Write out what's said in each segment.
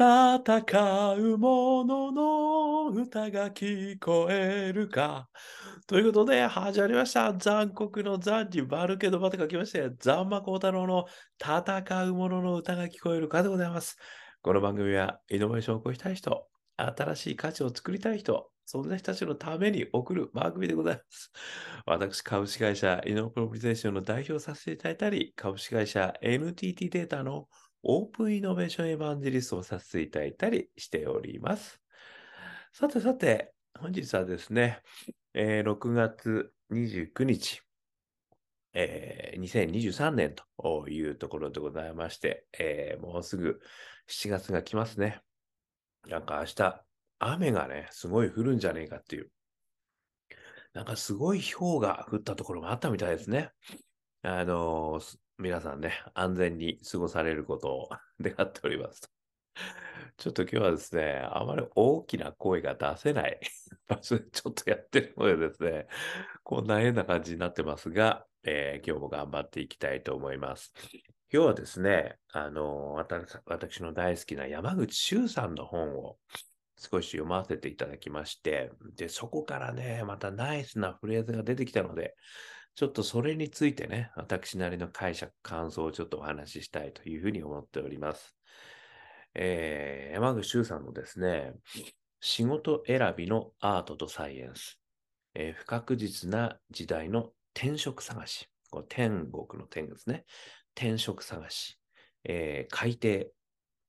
戦う者のの歌が聞こえるか。ということで、始まりました。残酷の残に丸けどばと書きまして、ザンマコウタロウの戦う者のの歌が聞こえるかでございます。この番組は、イノベーションを起こしたい人、新しい価値を作りたい人、そんな人たちのために送る番組でございます。私、株式会社イノプロビゼーションの代表させていただいたり、株式会社 NTT データのオープンイノベーションエヴァンジリストをさせていただいたりしております。さてさて、本日はですね、えー6月29日、えー2023年というところでございまして、えーもうすぐ7月が来ますね。なんか明日、雨がね、すごい降るんじゃねえかっていう。なんかすごい氷が降ったところもあったみたいですね。あのー皆さんね、安全に過ごされることを願っております。ちょっと今日はですね、あまり大きな声が出せない場所でちょっとやってるのでですね、こんな変な感じになってますが、えー今日も頑張っていきたいと思います。今日はですね、あの私私の大好きな山口周さんの本を少し読ませていただきまして、で、そこからね、またナイスなフレーズが出てきたので、ちょっとそれについてね、私なりの解釈、感想をちょっとお話ししたいというふうに思っております。えー山口周さんのですね、仕事選びのアートとサイエンス、えー不確実な時代の転職探し、こ天国の天ですね、転職探し、えー改定、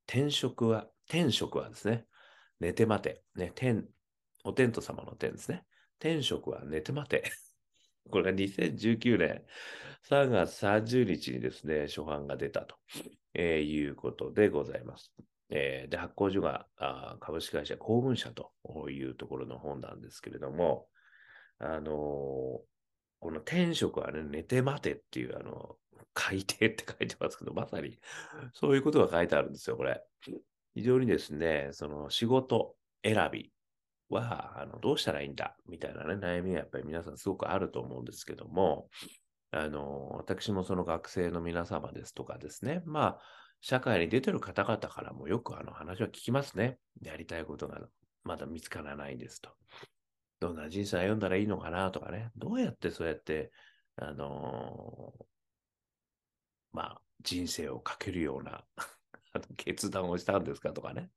転職は、転職はですね、寝て待て、ね、天、お天道様の天ですね。転職は寝て待て。これが2019年3月30日にですね、初版が出たと、えーいうことでございます。えーで、発行所があ株式会社公文社というところの本なんですけれども、あのーこの転職はね、寝て待てっていう、あの、改定って書いてますけど、まさにそういうことが書いてあるんですよ、これ。非常にですね、その仕事選びは、あの、どうしたらいいんだみたいなね、悩みがやっぱり皆さんすごくあると思うんですけども、あの、私もその学生の皆様ですとかですね、まあ、社会に出てる方々からもよくあの話は聞きますね。やりたいことがまだ見つからないですと。どんな人生歩んだらいいのかなとかね、どうやってそうやって、あのまあ、人生をかけるような 決断をしたんですかとかね。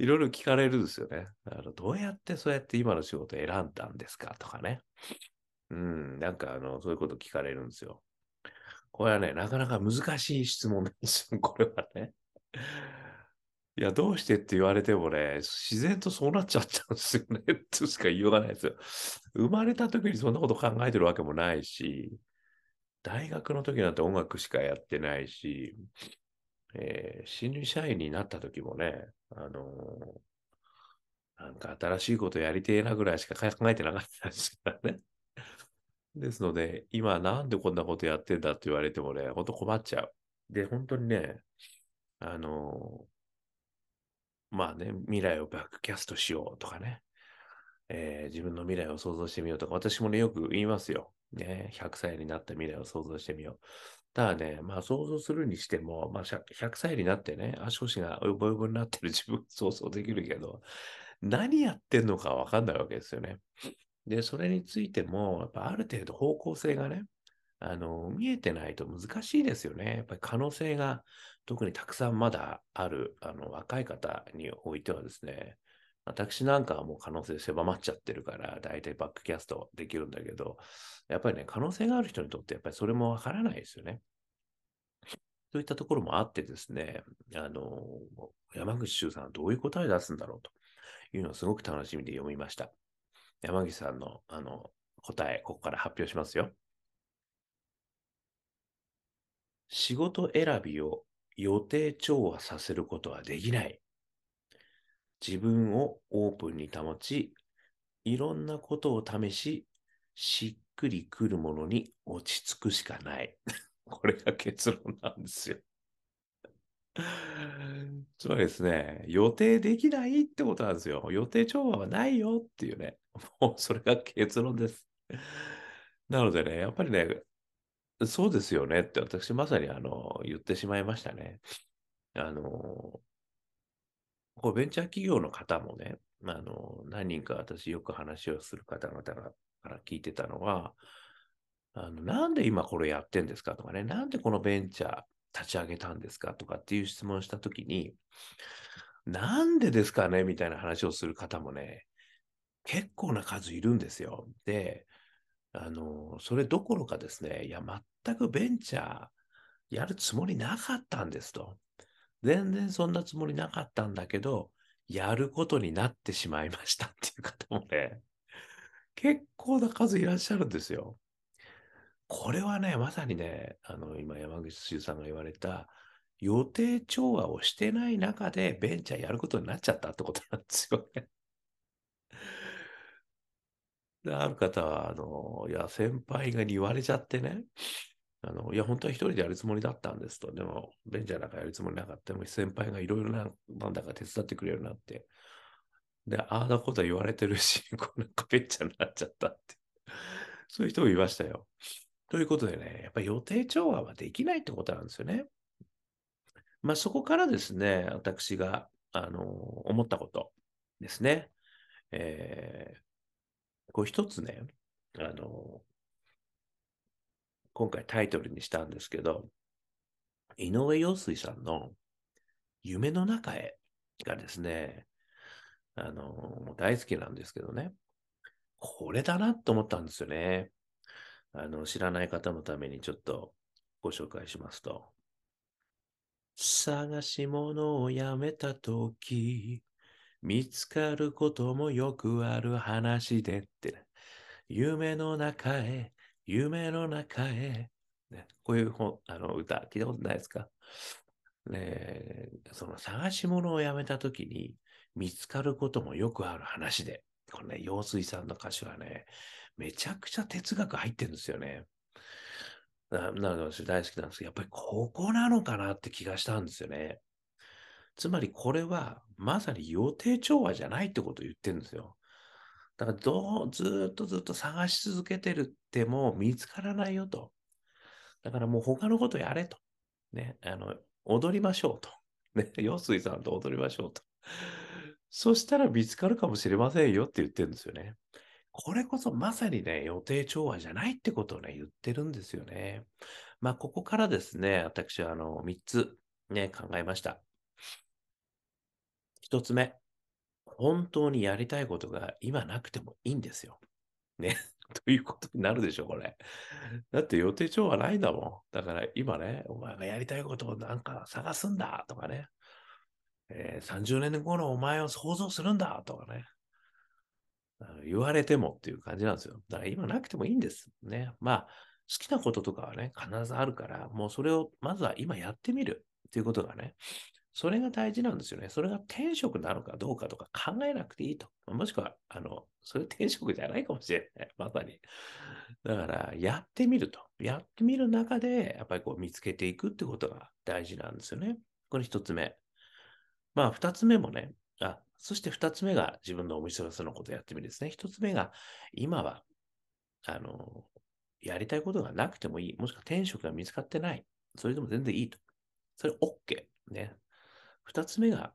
いろいろ聞かれるんですよね。あのどうやってそうやって今の仕事を選んだんですかとかね。うん、なんかあの、そういうこと聞かれるんですよ。これはね、なかなか難しい質問なんですよ、これはね。いや、どうしてって言われてもね、自然とそうなっちゃったんですよね、としか言いようがないですよ。生まれた時にそんなこと考えてるわけもないし、大学の時なんて音楽しかやってないし、えー新入社員になった時もね、あのーなんか新しいことやりてえなぐらいしか 考えてなかったですからね。ですので、今なんでこんなことやってんだって言われてもね、ほんと困っちゃう。で、本当にね、あのーまあね、未来をバックキャストしようとかね、えー自分の未来を想像してみようとか、私もね、よく言いますよ。ね、100歳になった未来を想像してみよう。ただね、まあ想像するにしても、まあ100歳になってね、足腰がよぼよぼになってる自分想像できるけど、何やってんのかわかんないわけですよね。で、それについても、やっぱある程度方向性がね、あの、見えてないと難しいですよね。やっぱり可能性が特にたくさんまだある、あの、若い方においてはですね、私なんかはもう可能性狭まっちゃってるから、だいたいバックキャストできるんだけど、やっぱりね、可能性がある人にとって、やっぱりそれもわからないですよね。そういったところもあってですね、あの、山口周さんはどういう答え出すんだろうというのをすごく楽しみで読みました。山口さんの、あの、答え、ここから発表しますよ。仕事選びを予定調和させることはできない。自分をオープンに保ち、いろんなことを試し、しっくりくるものに落ち着くしかない。これが結論なんですよ。つまりですね、予定できないってことなんですよ。予定調和はないよっていうね。もうそれが結論です。なのでね、やっぱりね、そうですよねって私まさにあの言ってしまいましたね。あの、こうベンチャー企業の方もね、あの、何人か私よく話をする方々から聞いてたのは、あの、なんで今これやってんですかとかね、なんでこのベンチャー立ち上げたんですかとかっていう質問したときに、なんでですかねみたいな話をする方もね、結構な数いるんですよ。で、あの、それどころかですね、いや、全くベンチャーやるつもりなかったんですと。全然そんなつもりなかったんだけど、やることになってしまいましたっていう方もね、結構な数いらっしゃるんですよ。これはね、まさにね、あの、今山口周さんが言われた、予定調和をしてない中でベンチャーやることになっちゃったってことなんですよね。で、ある方は、あの、いや、先輩が言われちゃってね、あの、いや、本当は一人でやるつもりだったんですと。でも、ベンチャーなんかやるつもりなかった。でも、先輩がいろいろな、なんだか手伝ってくれるようになって。で、ああだこと言われてるし、こうなんかベンチャーになっちゃったって。そういう人もいましたよ。ということでね、やっぱり予定調和はできないってことなんですよね。まあ、そこからですね、私が、あの、思ったことですね。えー、こう一つね、あの、今回タイトルにしたんですけど、井上陽水さんの夢の中へがですね、あの、大好きなんですけどね、これだなと思ったんですよね。あの、知らない方のためにちょっとご紹介しますと。探し物をやめたとき、見つかることもよくある話でって。夢の中へ夢の中へ、ね、こういう本あの歌、聞いたことないですか？ねその探し物をやめたときに見つかることもよくある話で、このね、陽水さんの歌詞はね、めちゃくちゃ哲学入ってるんですよね。ななので私大好きなんですけど、やっぱりここなのかなって気がしたんですよね。つまりこれはまさに予定調和じゃないってことを言ってるんですよ。だからどう、ずっとずっと探し続けてるってもう見つからないよと。だからもう他のことやれと。ね、あの、踊りましょうと。ね、陽水さんと踊りましょうと。そしたら見つかるかもしれませんよって言ってるんですよね。これこそまさにね、予定調和じゃないってことをね、言ってるんですよね。まあ、ここからですね、私はあの、3つね、考えました。1つ目、本当にやりたいことが今なくてもいいんですよ。ね。ということになるでしょ、これ。だって予定調はないんだもん。だから今ね、お前がやりたいことをなんか探すんだとかね。えー、30年後のお前を想像するんだとかね。言われてもっていう感じなんですよ。だから今なくてもいいんです。ね。まあ、好きなこととかはね、必ずあるから、もうそれをまずは今やってみるっていうことがね、それが大事なんですよね。それが転職なのかどうかとか考えなくていいと。もしくは、あの、それ転職じゃないかもしれない。まさに。だから、やってみると。やってみる中で、やっぱりこう見つけていくってことが大事なんですよね。これ一つ目。まあ、二つ目もね、あ、そして二つ目が自分のお店そのことをやってみるですね。一つ目が、今は、あの、やりたいことがなくてもいい。もしくは転職が見つかってない。それでも全然いいと。それ OK。ね。二つ目が、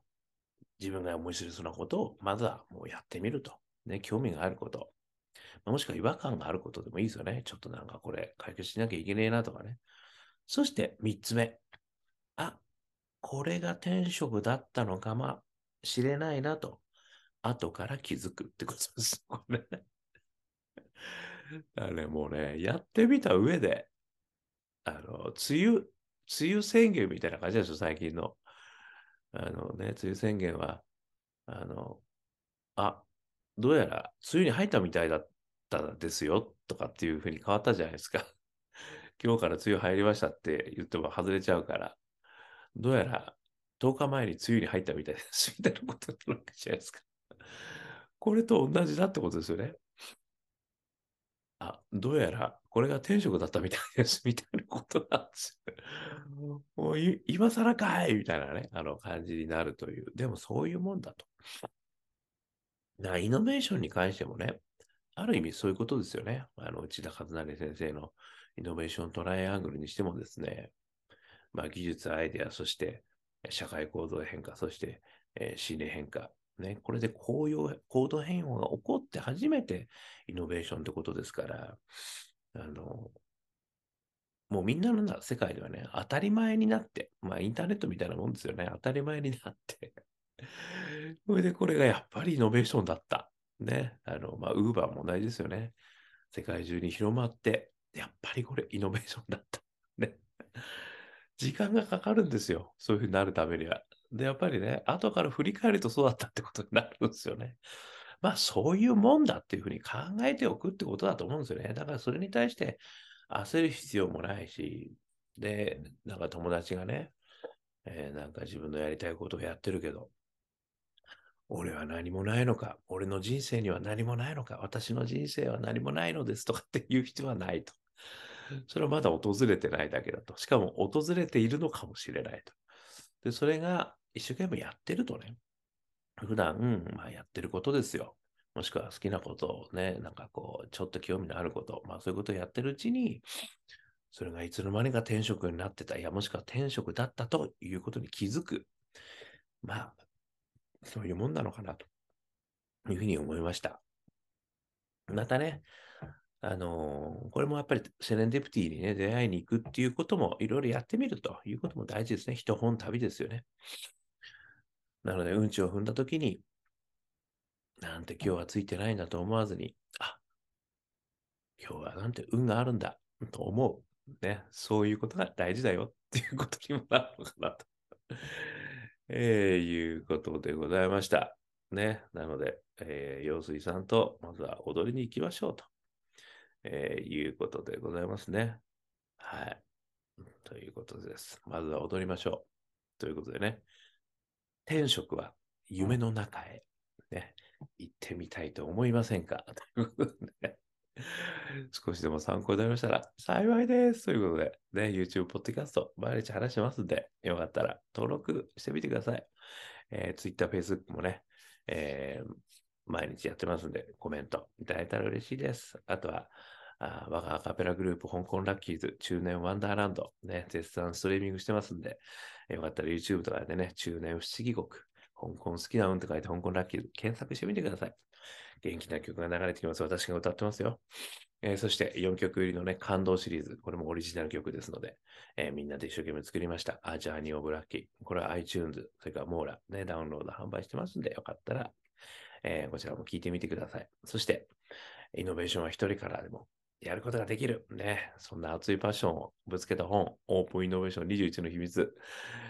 自分が思い知りそうなことを、まずはもうやってみると。ね、興味があること。もしくは違和感があることでもいいですよね。ちょっとなんかこれ解決しなきゃいけねえなとかね。そして三つ目。あ、これが転職だったのかもしれないなと。後から気づくってことです。これね。だね、もうね、やってみた上で、あの、梅雨、梅雨宣言みたいな感じですよ、最近の。あのね、梅雨宣言は、あの、あ、どうやら梅雨に入ったみたいだったですよとかっていうふうに変わったじゃないですか。今日から梅雨入りましたって言っても外れちゃうから、どうやら10日前に梅雨に入ったみたいですみたいなことになるわけじゃないですか。これと同じだってことですよね。あ、どうやらこれが天職だったみたいですみたいなことなんですよ。もう今更かいみたいなね、あの感じになるという。でもそういうもんだと。だイノベーションに関してもね、ある意味そういうことですよね。あの、内田和成先生のイノベーショントライアングルにしてもですね、まあ、技術、アイデア、そして社会構造変化、そしてえー心理変化。ね、これで行動行動変容が起こって初めてイノベーションってことですから、あの、もうみんなの世界ではね、当たり前になって、まあインターネットみたいなもんですよね。当たり前になって。それでこれがやっぱりイノベーションだった。ね。あの、まあ、ウーバーも同じですよね。世界中に広まって、やっぱりこれイノベーションだった。ね。時間がかかるんですよ。そういうふうになるためには。で、やっぱりね、後から振り返るとそうだったってことになるんですよね。まあ、そういうもんだっていうふうに考えておくってことだと思うんですよね。だからそれに対して焦る必要もないし、で、なんか友達がね、えーなんか自分のやりたいことをやってるけど、俺は何もないのか、俺の人生には何もないのか、私の人生は何もないのですとかっていう必要はないと。それはまだ訪れてないだけだと。しかも訪れているのかもしれないと。で、それが一生懸命やってるとね、普段、まあ、やってることですよ。もしくは好きなことをね、なんかこう、ちょっと興味のあること、まあそういうことをやってるうちに、それがいつの間にか転職になってた、いや、もしくは転職だったということに気づく。まあ、そういうもんなのかなというふうに思いました。またね、あのーこれもやっぱりセレンディプティにね、出会いに行くっていうこともいろいろやってみるということも大事ですね。一本旅ですよね。なので、うんちを踏んだときに、なんて今日はついてないんだと思わずに、あ、今日はなんて運があるんだと思う。ね、そういうことが大事だよっていうことにもなるのかなと。えーいうことでございました。ね。なので、えー、陽水さんとまずは踊りに行きましょうと、えーいうことでございますね。はい。ということです。まずは踊りましょう。ということでね。天職は夢の中へ、ね、行ってみたいと思いませんか？ということで少しでも参考になりましたら幸いです。ということで、ね、YouTube、ポッドキャスト、毎日話してますんで、よかったら登録してみてください。えー Twitter、Facebook もね、えー毎日やってますんで、コメントいただいたら嬉しいです。あとは、あ我がアカペラグループ、香港ラッキーズ、中年ワンダーランド、ね、絶賛ストリーミングしてますんで、よかったら YouTube とかでね、中年不思議国、香港好きな運って書いて香港ラッキーズ、検索してみてください。元気な曲が流れてきます。私が歌ってますよ。えーそして4曲入りのね、感動シリーズ。これもオリジナル曲ですので、えーみんなで一生懸命作りました。アジャーニー・オブ・ラッキー。これは iTunes、それからモーラ、ね、ダウンロード販売してますんで、よかったら、えーこちらも聞いてみてください。そして、イノベーションは一人からでもやることができる。ね。そんな熱いパッションをぶつけた本、オープンイノベーション21の秘密。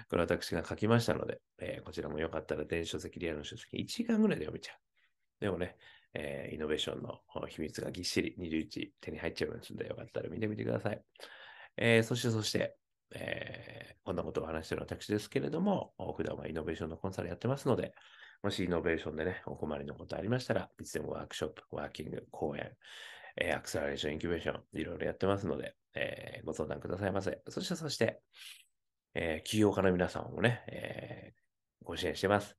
これ私が書きましたので、えーこちらもよかったら電子書籍、リアルの書籍1時間ぐらいで読めちゃう。でもね、えーイノベーションの秘密がぎっしり21手に入っちゃいますので、よかったら見てみてください。えーそして、そして、えーこんなことを話している私ですけれども、普段はイノベーションのコンサルやってますので、もしイノベーションでね、お困りのことありましたら、いつでもワークショップ、ワーキング、講演、えーアクセラレーション、インキュベーション、いろいろやってますので、えーご相談くださいませ。そして、そして、えー起業家の皆さんをね、えーご支援してます。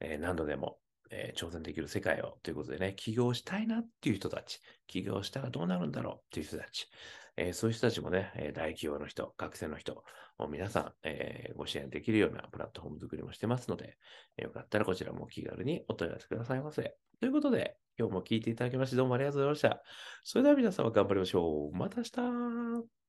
えー何度でも、えー挑戦できる世界をということでね、起業したいなっていう人たち、起業したらどうなるんだろうっていう人たち、えーそういう人たちもね、えー大企業の人、学生の人、もう皆さん、えーご支援できるようなプラットフォーム作りもしてますので、よかったらこちらも気軽にお問い合わせくださいませ。ということで、今日も聞いていただきましてどうもありがとうございました。それでは皆様頑張りましょう。また明日